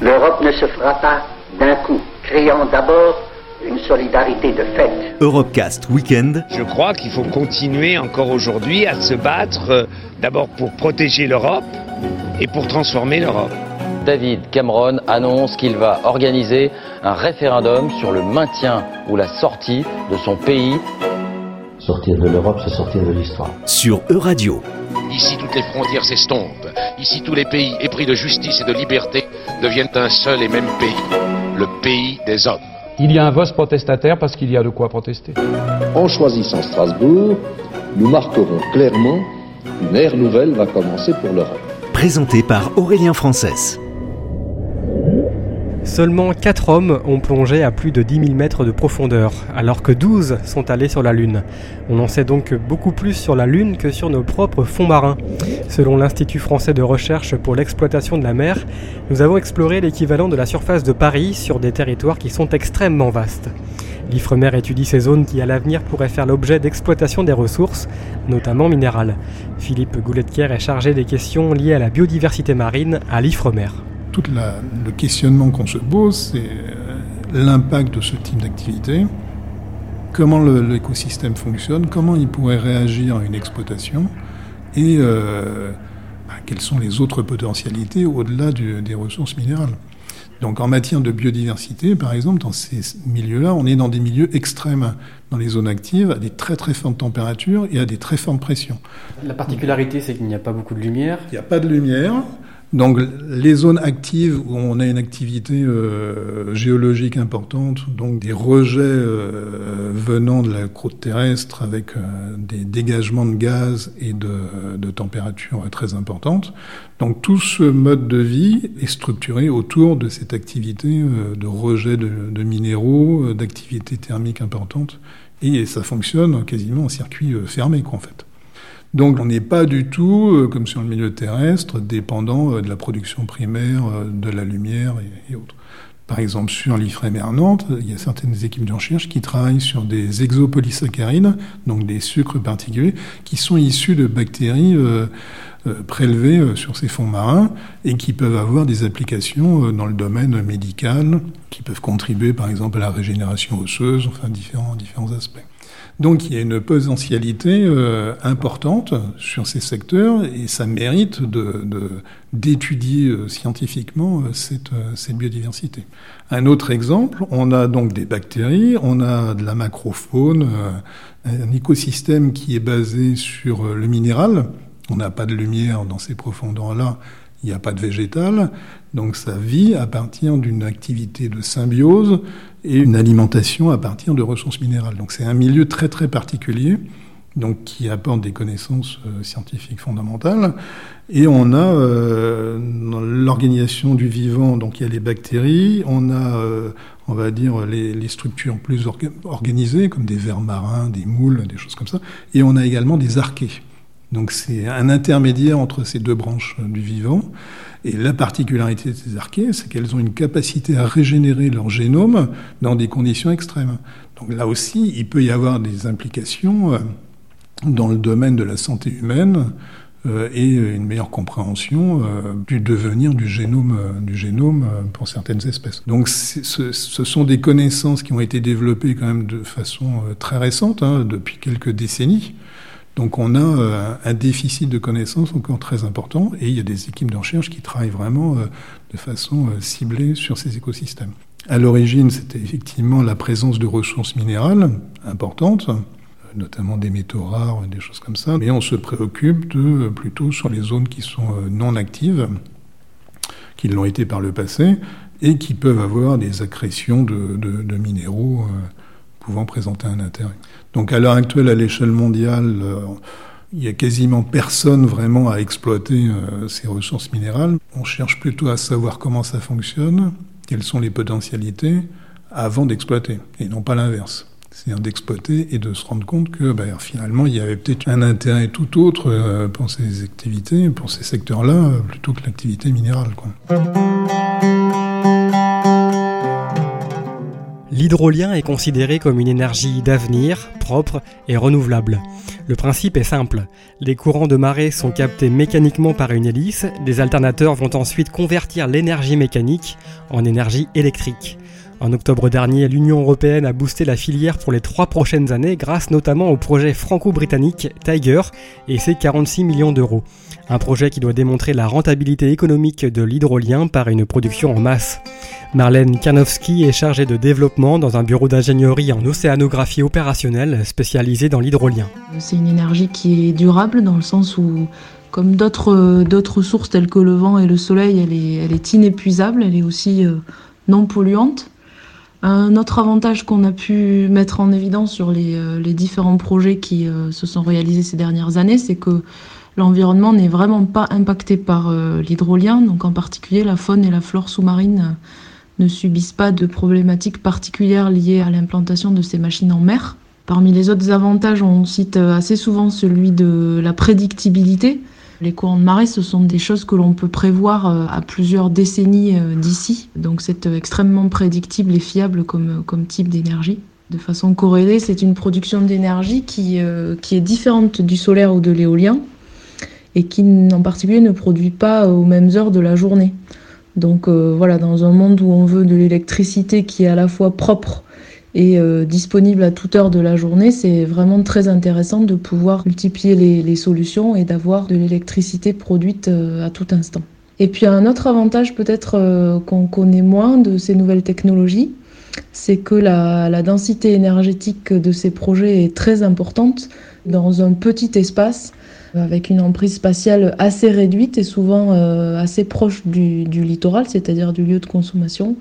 L'Europe ne se fera pas d'un coup, créant d'abord une solidarité de fait. Europecast Weekend. Je crois qu'il faut continuer encore aujourd'hui à se battre euh, d'abord pour protéger l'Europe et pour transformer l'Europe. David Cameron annonce qu'il va organiser un référendum sur le maintien ou la sortie de son pays. Sortir de l'Europe, c'est sortir de l'histoire. Sur Euradio. Ici, toutes les frontières s'estompent. Ici, tous les pays épris de justice et de liberté deviennent un seul et même pays, le pays des hommes. Il y a un vote protestataire parce qu'il y a de quoi protester. En choisissant Strasbourg, nous marquerons clairement qu'une ère nouvelle va commencer pour l'Europe. Présenté par Aurélien Frances. Seulement 4 hommes ont plongé à plus de 10 000 mètres de profondeur, alors que 12 sont allés sur la Lune. On en sait donc beaucoup plus sur la Lune que sur nos propres fonds marins. Selon l'Institut français de recherche pour l'exploitation de la mer, nous avons exploré l'équivalent de la surface de Paris sur des territoires qui sont extrêmement vastes. L'IFREMER étudie ces zones qui à l'avenir pourraient faire l'objet d'exploitation des ressources, notamment minérales. Philippe Goulettier est chargé des questions liées à la biodiversité marine à l'IFREMER tout le questionnement qu'on se pose, c'est euh, l'impact de ce type d'activité, comment l'écosystème fonctionne, comment il pourrait réagir à une exploitation, et euh, bah, quelles sont les autres potentialités au-delà des ressources minérales. Donc en matière de biodiversité, par exemple, dans ces milieux-là, on est dans des milieux extrêmes, dans les zones actives, à des très très fortes températures et à des très fortes pressions. La particularité, c'est qu'il n'y a pas beaucoup de lumière. Il n'y a pas de lumière. Donc les zones actives où on a une activité euh, géologique importante, donc des rejets euh, venant de la croûte terrestre avec euh, des dégagements de gaz et de, de températures très importantes. Donc tout ce mode de vie est structuré autour de cette activité de rejet de, de minéraux, d'activité thermique importante, et ça fonctionne quasiment en circuit fermé quoi, en fait. Donc on n'est pas du tout, euh, comme sur le milieu terrestre, dépendant euh, de la production primaire, euh, de la lumière et, autres. Par exemple, sur l'IFREMER Nantes, il y a certaines équipes de recherche qui travaillent sur des exopolysaccharides, donc des sucres particuliers, qui sont issus de bactéries prélevées sur ces fonds marins et qui peuvent avoir des applications dans le domaine médical, qui peuvent contribuer par exemple à la régénération osseuse, enfin différents, différents aspects. Donc il y a une potentialité euh, importante sur ces secteurs et ça mérite d'étudier de, scientifiquement euh, cette, euh, cette, biodiversité. Un autre exemple, on a donc des bactéries, on a de la macrofaune, un écosystème qui est basé sur le minéral. On n'a pas de lumière dans ces profondeurs-là, il n'y a pas de végétal, donc ça vit à partir d'une activité de symbiose et une alimentation à partir de ressources minérales. Donc c'est un milieu très très particulier, donc qui apporte des connaissances euh, scientifiques fondamentales. Et on a euh, l'organisation du vivant, donc il y a les bactéries, on a, euh, on va dire, les, les structures plus organisées, comme des vers marins, des moules, des choses comme ça, et on a également des archées. Donc c'est un intermédiaire entre ces deux branches du vivant. Et la particularité de ces archées, c'est qu'elles ont une capacité à régénérer leur génome dans des conditions extrêmes. Donc là aussi, il peut y avoir des implications euh, dans le domaine de la santé humaine euh, et une meilleure compréhension euh, du devenir du génome, du génome pour certaines espèces. Donc ce, sont des connaissances qui ont été développées quand même de façon très récente, hein, depuis quelques décennies. Donc on a euh, un déficit de connaissances encore très important et il y a des équipes de recherche qui travaillent vraiment euh, de façon euh, ciblée sur ces écosystèmes. À l'origine, c'était effectivement la présence de ressources minérales importantes, notamment des métaux rares, des choses comme ça, mais on se préoccupe plutôt sur les zones qui sont non actives, qui l'ont été par le passé, et qui peuvent avoir des accrétions de minéraux pouvant présenter un intérêt. Donc à l'heure actuelle, à l'échelle mondiale, euh, il y a quasiment personne vraiment à exploiter euh, ces ressources minérales. On cherche plutôt à savoir comment ça fonctionne, quelles sont les potentialités, avant d'exploiter, et non pas l'inverse. C'est-à-dire d'exploiter et de se rendre compte que ben, finalement, il y avait peut-être un intérêt tout autre euh, pour ces activités, pour ces secteurs-là, plutôt que l'activité minérale. Quoi. L'hydrolien est considéré comme une énergie d'avenir, propre et renouvelable. Le principe est simple. Les courants de marée sont captés mécaniquement par une hélice, des alternateurs vont ensuite convertir l'énergie mécanique en énergie électrique. En octobre dernier, l'Union européenne a boosté la filière pour les trois prochaines années grâce notamment au projet franco-britannique Tiger et ses 46 millions d'euros. Un projet qui doit démontrer la rentabilité économique de l'hydrolien par une production en masse. Marlène Karnowski est chargée de développement dans un bureau d'ingénierie en océanographie opérationnelle spécialisé dans l'hydrolien. C'est une énergie qui est durable dans le sens où comme d'autres, d'autres sources telles que le vent et le soleil, elle est, elle est inépuisable, elle est aussi euh, non polluante. Un autre avantage qu'on a pu mettre en évidence sur les, euh, les différents projets qui euh, se sont réalisés ces dernières années, c'est que l'environnement n'est vraiment pas impacté par l'hydrolien, donc en particulier la faune et la flore sous-marine ne subissent pas de problématiques particulières liées à l'implantation de ces machines en mer. Parmi les autres avantages, on cite assez souvent celui de la prédictibilité. Les courants de marée, ce sont des choses que l'on peut prévoir euh, à plusieurs décennies euh, d'ici. Donc c'est euh, extrêmement prédictible et fiable comme, comme type d'énergie. De façon corrélée, c'est une production d'énergie qui, qui est différente du solaire ou de l'éolien et qui en particulier ne produit pas aux mêmes heures de la journée. Donc voilà, dans un monde où on veut de l'électricité qui est à la fois propre et euh, disponible à toute heure de la journée, c'est vraiment très intéressant de pouvoir multiplier les, solutions et d'avoir de l'électricité produite euh, à tout instant. Et puis un autre avantage peut-être euh, qu'on connaît moins de ces nouvelles technologies, c'est que la, densité énergétique de ces projets est très importante dans un petit espace avec une emprise spatiale assez réduite et souvent assez proche du, littoral, c'est-à-dire du lieu de consommation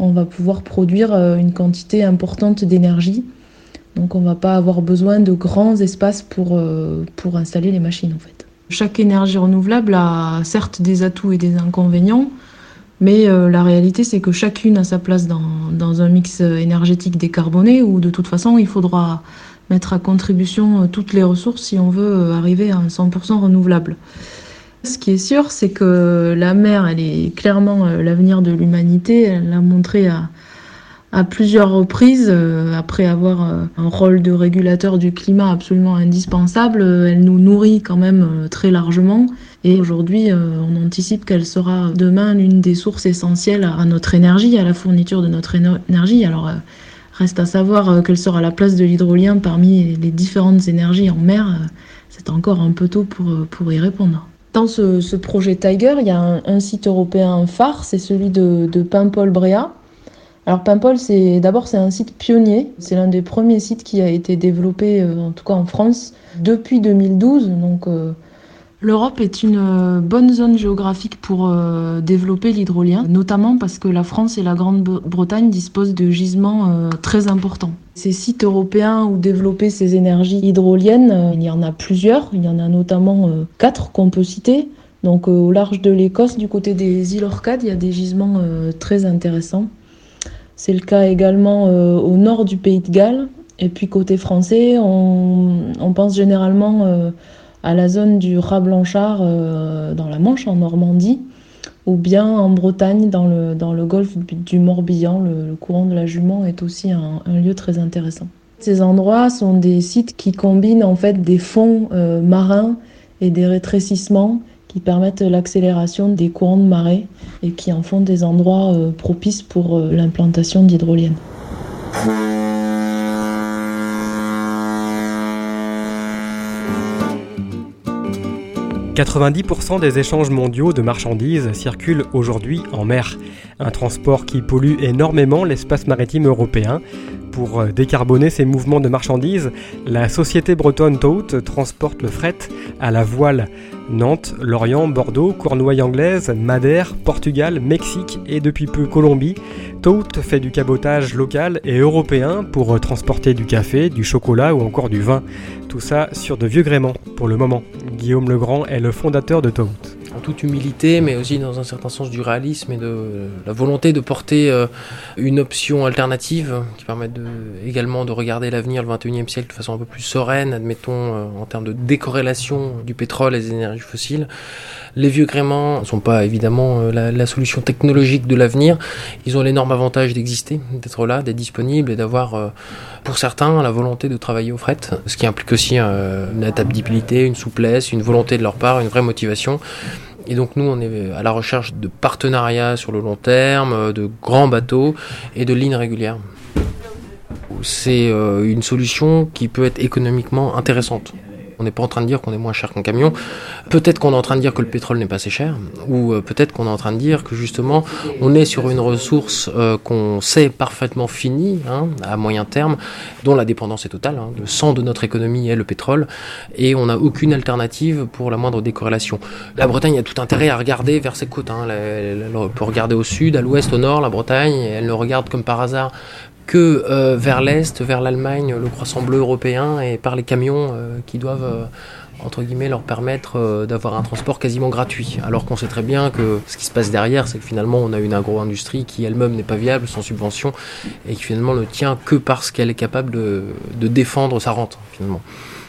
on va pouvoir produire euh, une quantité importante d'énergie. Donc on ne va pas avoir besoin de grands espaces pour, euh, pour installer les machines en fait. Chaque énergie renouvelable a certes des atouts et des inconvénients, mais euh, la réalité c'est que chacune a sa place dans, dans, un mix énergétique décarboné où de toute façon il faudra mettre à contribution toutes les ressources si on veut arriver à un 100% renouvelable. Ce qui est sûr, c'est que la mer, elle est clairement euh, l'avenir de l'humanité. Elle l'a montré à, à, plusieurs reprises. Euh, après avoir euh, un rôle de régulateur du climat absolument indispensable, elle nous nourrit quand même très largement. Et aujourd'hui, on anticipe qu'elle sera demain l'une des sources essentielles à notre énergie, à la fourniture de notre énergie. Alors, reste à savoir quelle sera la place de l'hydrolien parmi les différentes énergies en mer. C'est encore un peu tôt pour, pour y répondre. Dans ce, ce, projet Tiger, il y a un, site européen phare, c'est celui de, de Paimpol-Bréa. Alors Paimpol, c'est d'abord c'est un site pionnier, c'est l'un des premiers sites qui a été développé, euh, en tout cas en France, depuis 2012. Donc euh, L'Europe est une euh, bonne zone géographique pour euh, développer l'hydrolien, notamment parce que la France et la Grande-Bretagne disposent de gisements euh, très importants. Ces sites européens où développer ces énergies hydroliennes, il y en a plusieurs. Il y en a notamment quatre qu'on peut citer. Donc au large de l'Écosse, du côté des îles Orcades, il y a des gisements très intéressants. C'est le cas également au nord du pays de Galles. Et puis côté français, on, on pense généralement à la zone du rat blanchard euh, dans la Manche, en Normandie, ou bien en Bretagne, dans le, dans golfe du Morbihan. Le, courant de la Jument est aussi un, lieu très intéressant. Ces endroits sont des sites qui combinent en fait des fonds euh, marins et des rétrécissements qui permettent l'accélération des courants de marée et qui en font des endroits euh, propices pour l'implantation d'hydroliennes. 90% des échanges mondiaux de marchandises circulent aujourd'hui en mer, un transport qui pollue énormément l'espace maritime européen. Pour décarboner ces mouvements de marchandises, la société bretonne Tout transporte le fret à la voile. Nantes, Lorient, Bordeaux, Cornouailles anglaise, Madère, Portugal, Mexique et depuis peu Colombie, Tout fait du cabotage local et européen pour transporter du café, du chocolat ou encore du vin. Tout ça sur de vieux gréements pour le moment. Guillaume Legrand est le fondateur de Tout toute humilité, mais aussi dans un certain sens du réalisme et de la volonté de porter euh, une option alternative qui permette de, également de regarder l'avenir, le 21e siècle, de façon un peu plus sereine, admettons, euh, en termes de décorrélation du pétrole et des énergies fossiles. Les vieux gréements ne sont pas évidemment euh, la, la solution technologique de l'avenir. Ils ont l'énorme avantage d'exister, d'être là, d'être disponibles et d'avoir, euh, pour certains, la volonté de travailler au fret, ce qui implique aussi euh, une adaptabilité, une souplesse, une volonté de leur part, une vraie motivation. Et donc nous, on est à la recherche de partenariats sur le long terme, de grands bateaux et de lignes régulières. C'est une solution qui peut être économiquement intéressante. On n'est pas en train de dire qu'on est moins cher qu'un camion. Peut-être qu'on est en train de dire que le pétrole n'est pas assez cher, ou euh, peut-être qu'on est en train de dire que justement on est sur une ressource euh, qu'on sait parfaitement finie hein, à moyen terme, dont la dépendance est totale. Hein. Le sang de notre économie est le pétrole, et on n'a aucune alternative pour la moindre décorrélation. La Bretagne a tout intérêt à regarder vers ses côtes. Hein. Elle, peut regarder au sud, à l'ouest, au nord, la Bretagne. Et elle ne regarde comme par hasard que euh, vers l'Est, vers l'Allemagne, le croissant bleu européen, et par les camions euh, qui doivent, euh, entre guillemets, leur permettre d'avoir un transport quasiment gratuit. Alors qu'on sait très bien que ce qui se passe derrière, c'est que finalement on a une agro-industrie qui elle-même n'est pas viable, sans subvention, et qui finalement ne tient que parce qu'elle est capable de, de défendre sa rente, finalement.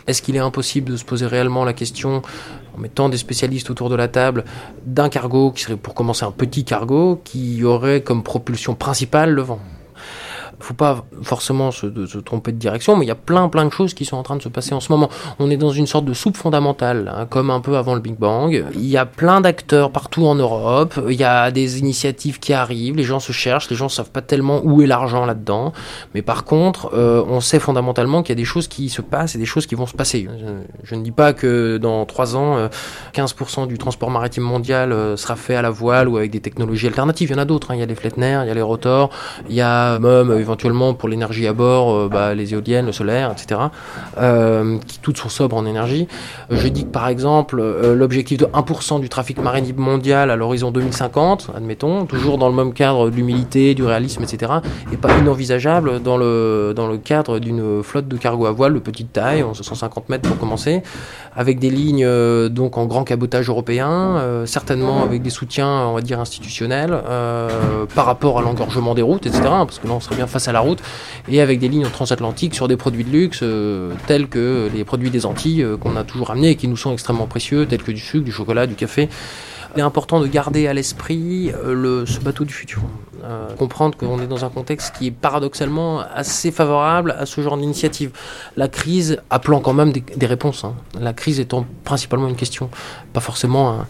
Est-ce qu'il est impossible de se poser réellement la question, en mettant des spécialistes autour de la table, d'un cargo qui serait pour commencer un petit cargo, qui aurait comme propulsion principale le vent? Faut pas forcément se, tromper de direction, mais il y a plein plein de choses qui sont en train de se passer en ce moment. On est dans une sorte de soupe fondamentale, hein, comme un peu avant le Big Bang. Il y a plein d'acteurs partout en Europe, il y a des initiatives qui arrivent, les gens se cherchent, les gens savent pas tellement où est l'argent là-dedans, mais par contre, euh, on sait fondamentalement qu'il y a des choses qui se passent et des choses qui vont se passer. Je, je ne dis pas que dans trois ans, euh, 15% du transport maritime mondial euh, sera fait à la voile ou avec des technologies alternatives. Il y en a d'autres. Hein. Il y a les Flettner, il y a les rotors, il y a même éventuellement pour l'énergie à bord, euh, bah, les éoliennes, le solaire, etc., euh, qui toutes sont sobres en énergie. Euh, je dis que par exemple, l'objectif de 1% du trafic maritime mondial à l'horizon 2050, admettons, toujours dans le même cadre de l'humilité, du réalisme, etc., est pas inenvisageable dans le, dans le cadre d'une flotte de cargo à voile de petite taille, 150 mètres pour commencer, avec des lignes donc en grand cabotage européen, certainement avec des soutiens, on va dire, institutionnels, par rapport à l'engorgement des routes, etc., parce que là on serait bien face à la route, et avec des lignes transatlantiques sur des produits de luxe, euh, tels que les produits des Antilles euh, qu'on a toujours amenés et qui nous sont extrêmement précieux, tels que du sucre, du chocolat, du café. Il est important de garder à l'esprit euh, le, ce bateau du futur. Euh, comprendre qu'on est dans un contexte qui est paradoxalement assez favorable à ce genre d'initiative. La crise appelant quand même des, réponses. Hein. La crise étant principalement une question, pas forcément un,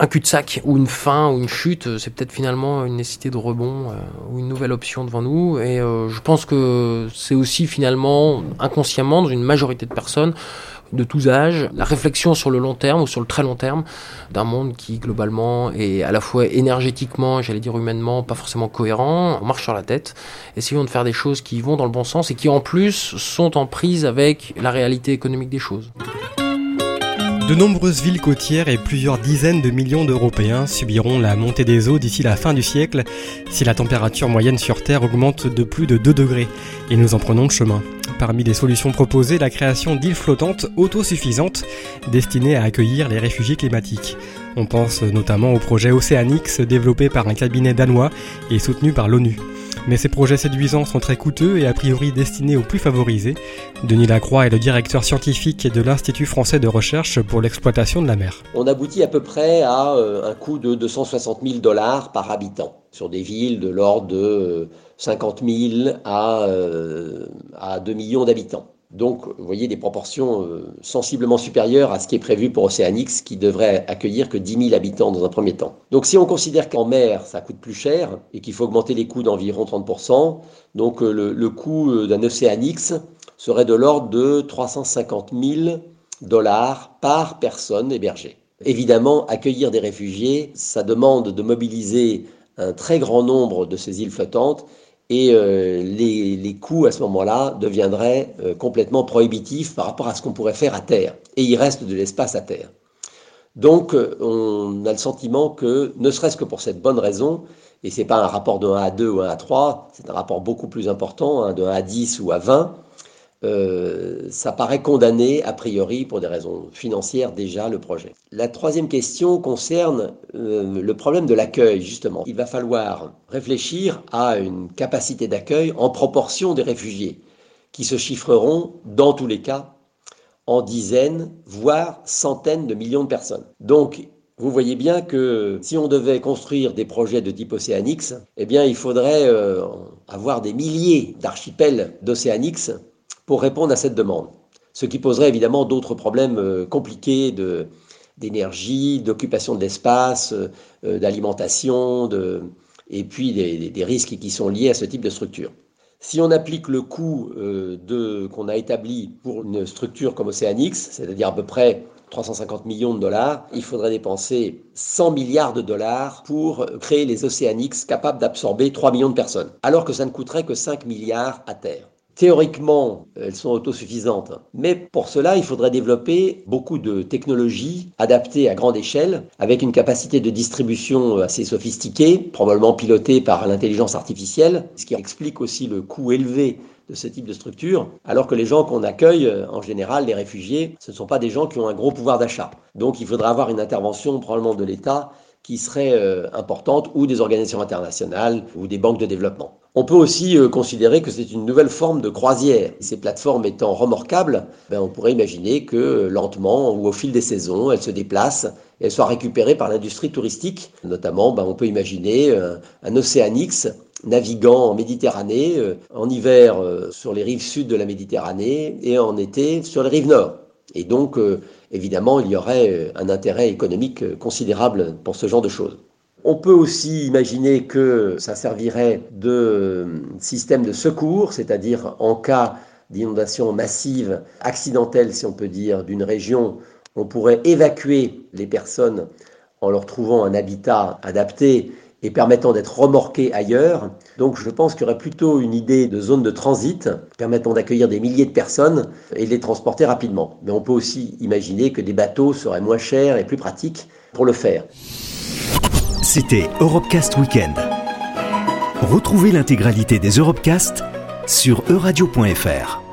un cul-de-sac ou une fin ou une chute, c'est peut-être finalement une nécessité de rebond euh, ou une nouvelle option devant nous. Et euh, je pense que c'est aussi finalement inconsciemment dans une majorité de personnes de tous âges, la réflexion sur le long terme ou sur le très long terme d'un monde qui globalement est à la fois énergétiquement, j'allais dire humainement, pas forcément cohérent, on marche sur la tête, essayons de faire des choses qui vont dans le bon sens et qui en plus sont en prise avec la réalité économique des choses. De nombreuses villes côtières et plusieurs dizaines de millions d'Européens subiront la montée des eaux d'ici la fin du siècle si la température moyenne sur Terre augmente de plus de 2 degrés et nous en prenons le chemin. Parmi les solutions proposées, la création d'îles flottantes autosuffisantes destinées à accueillir les réfugiés climatiques. On pense notamment au projet Oceanix développé par un cabinet danois et soutenu par l'ONU. Mais ces projets séduisants sont très coûteux et a priori destinés aux plus favorisés. Denis Lacroix est le directeur scientifique de l'Institut français de recherche pour l'exploitation de la mer. On aboutit à peu près à euh, un coût de 260 000 dollars par habitant sur des villes de l'ordre de 50 000 à, euh, à 2 millions d'habitants. Donc, vous voyez des proportions euh, sensiblement supérieures à ce qui est prévu pour Océanix, qui devrait accueillir que 10 000 habitants dans un premier temps. Donc, si on considère qu'en mer, ça coûte plus cher et qu'il faut augmenter les coûts d'environ 30%, donc euh, le, le coût d'un Océanix serait de l'ordre de 350 000 dollars par personne hébergée. Évidemment, accueillir des réfugiés, ça demande de mobiliser un très grand nombre de ces îles flottantes et euh, les, les, coûts à ce moment-là deviendraient euh, complètement prohibitifs par rapport à ce qu'on pourrait faire à terre. Et il reste de l'espace à terre. Donc euh, on a le sentiment que, ne serait-ce que pour cette bonne raison, et ce n'est pas un rapport de 1 à 2 ou 1 à 3, c'est un rapport beaucoup plus important, hein, de 1 à 10 ou à 20, euh, ça paraît condamné a priori pour des raisons financières déjà le projet. La troisième question concerne euh, le problème de l'accueil justement. Il va falloir réfléchir à une capacité d'accueil en proportion des réfugiés qui se chiffreront dans tous les cas en dizaines voire centaines de millions de personnes. Donc vous voyez bien que si on devait construire des projets de type Océanix, eh bien, il faudrait euh, avoir des milliers d'archipels d'Océanix pour répondre à cette demande. Ce qui poserait évidemment d'autres problèmes euh, compliqués de, d'énergie, d'occupation de l'espace, euh, d'alimentation, de, et puis des, risques qui sont liés à ce type de structure. Si on applique le coût qu'on a établi pour une structure comme Océanix, c'est-à-dire à peu près 350 millions de dollars, il faudrait dépenser 100 milliards de dollars pour créer les Océanix capables d'absorber 3 millions de personnes, alors que ça ne coûterait que 5 milliards à terre. Théoriquement, elles sont autosuffisantes, mais pour cela, il faudrait développer beaucoup de technologies adaptées à grande échelle, avec une capacité de distribution assez sophistiquée, probablement pilotée par l'intelligence artificielle, ce qui explique aussi le coût élevé de ce type de structure, alors que les gens qu'on accueille, en général, les réfugiés, ce ne sont pas des gens qui ont un gros pouvoir d'achat. Donc il faudra avoir une intervention probablement de l'État qui serait euh, importante, ou des organisations internationales, ou des banques de développement. On peut aussi euh, considérer que c'est une nouvelle forme de croisière. Ces plateformes étant remorquables, ben, on pourrait imaginer que lentement ou au fil des saisons, elles se déplacent et elles soient récupérées par l'industrie touristique. Notamment, ben, on peut imaginer un, un Océanix naviguant en Méditerranée, euh, en hiver euh, sur les rives sud de la Méditerranée et en été sur les rives nord. Et donc, euh, évidemment, il y aurait un intérêt économique considérable pour ce genre de choses. On peut aussi imaginer que ça servirait de système de secours, c'est-à-dire en cas d'inondation massive, accidentelle si on peut dire, d'une région, on pourrait évacuer les personnes en leur trouvant un habitat adapté et permettant d'être remorqués ailleurs. Donc je pense qu'il y aurait plutôt une idée de zone de transit permettant d'accueillir des milliers de personnes et de les transporter rapidement. Mais on peut aussi imaginer que des bateaux seraient moins chers et plus pratiques pour le faire. C'était Europecast Weekend. Retrouvez l'intégralité des Europecast sur euradio.fr.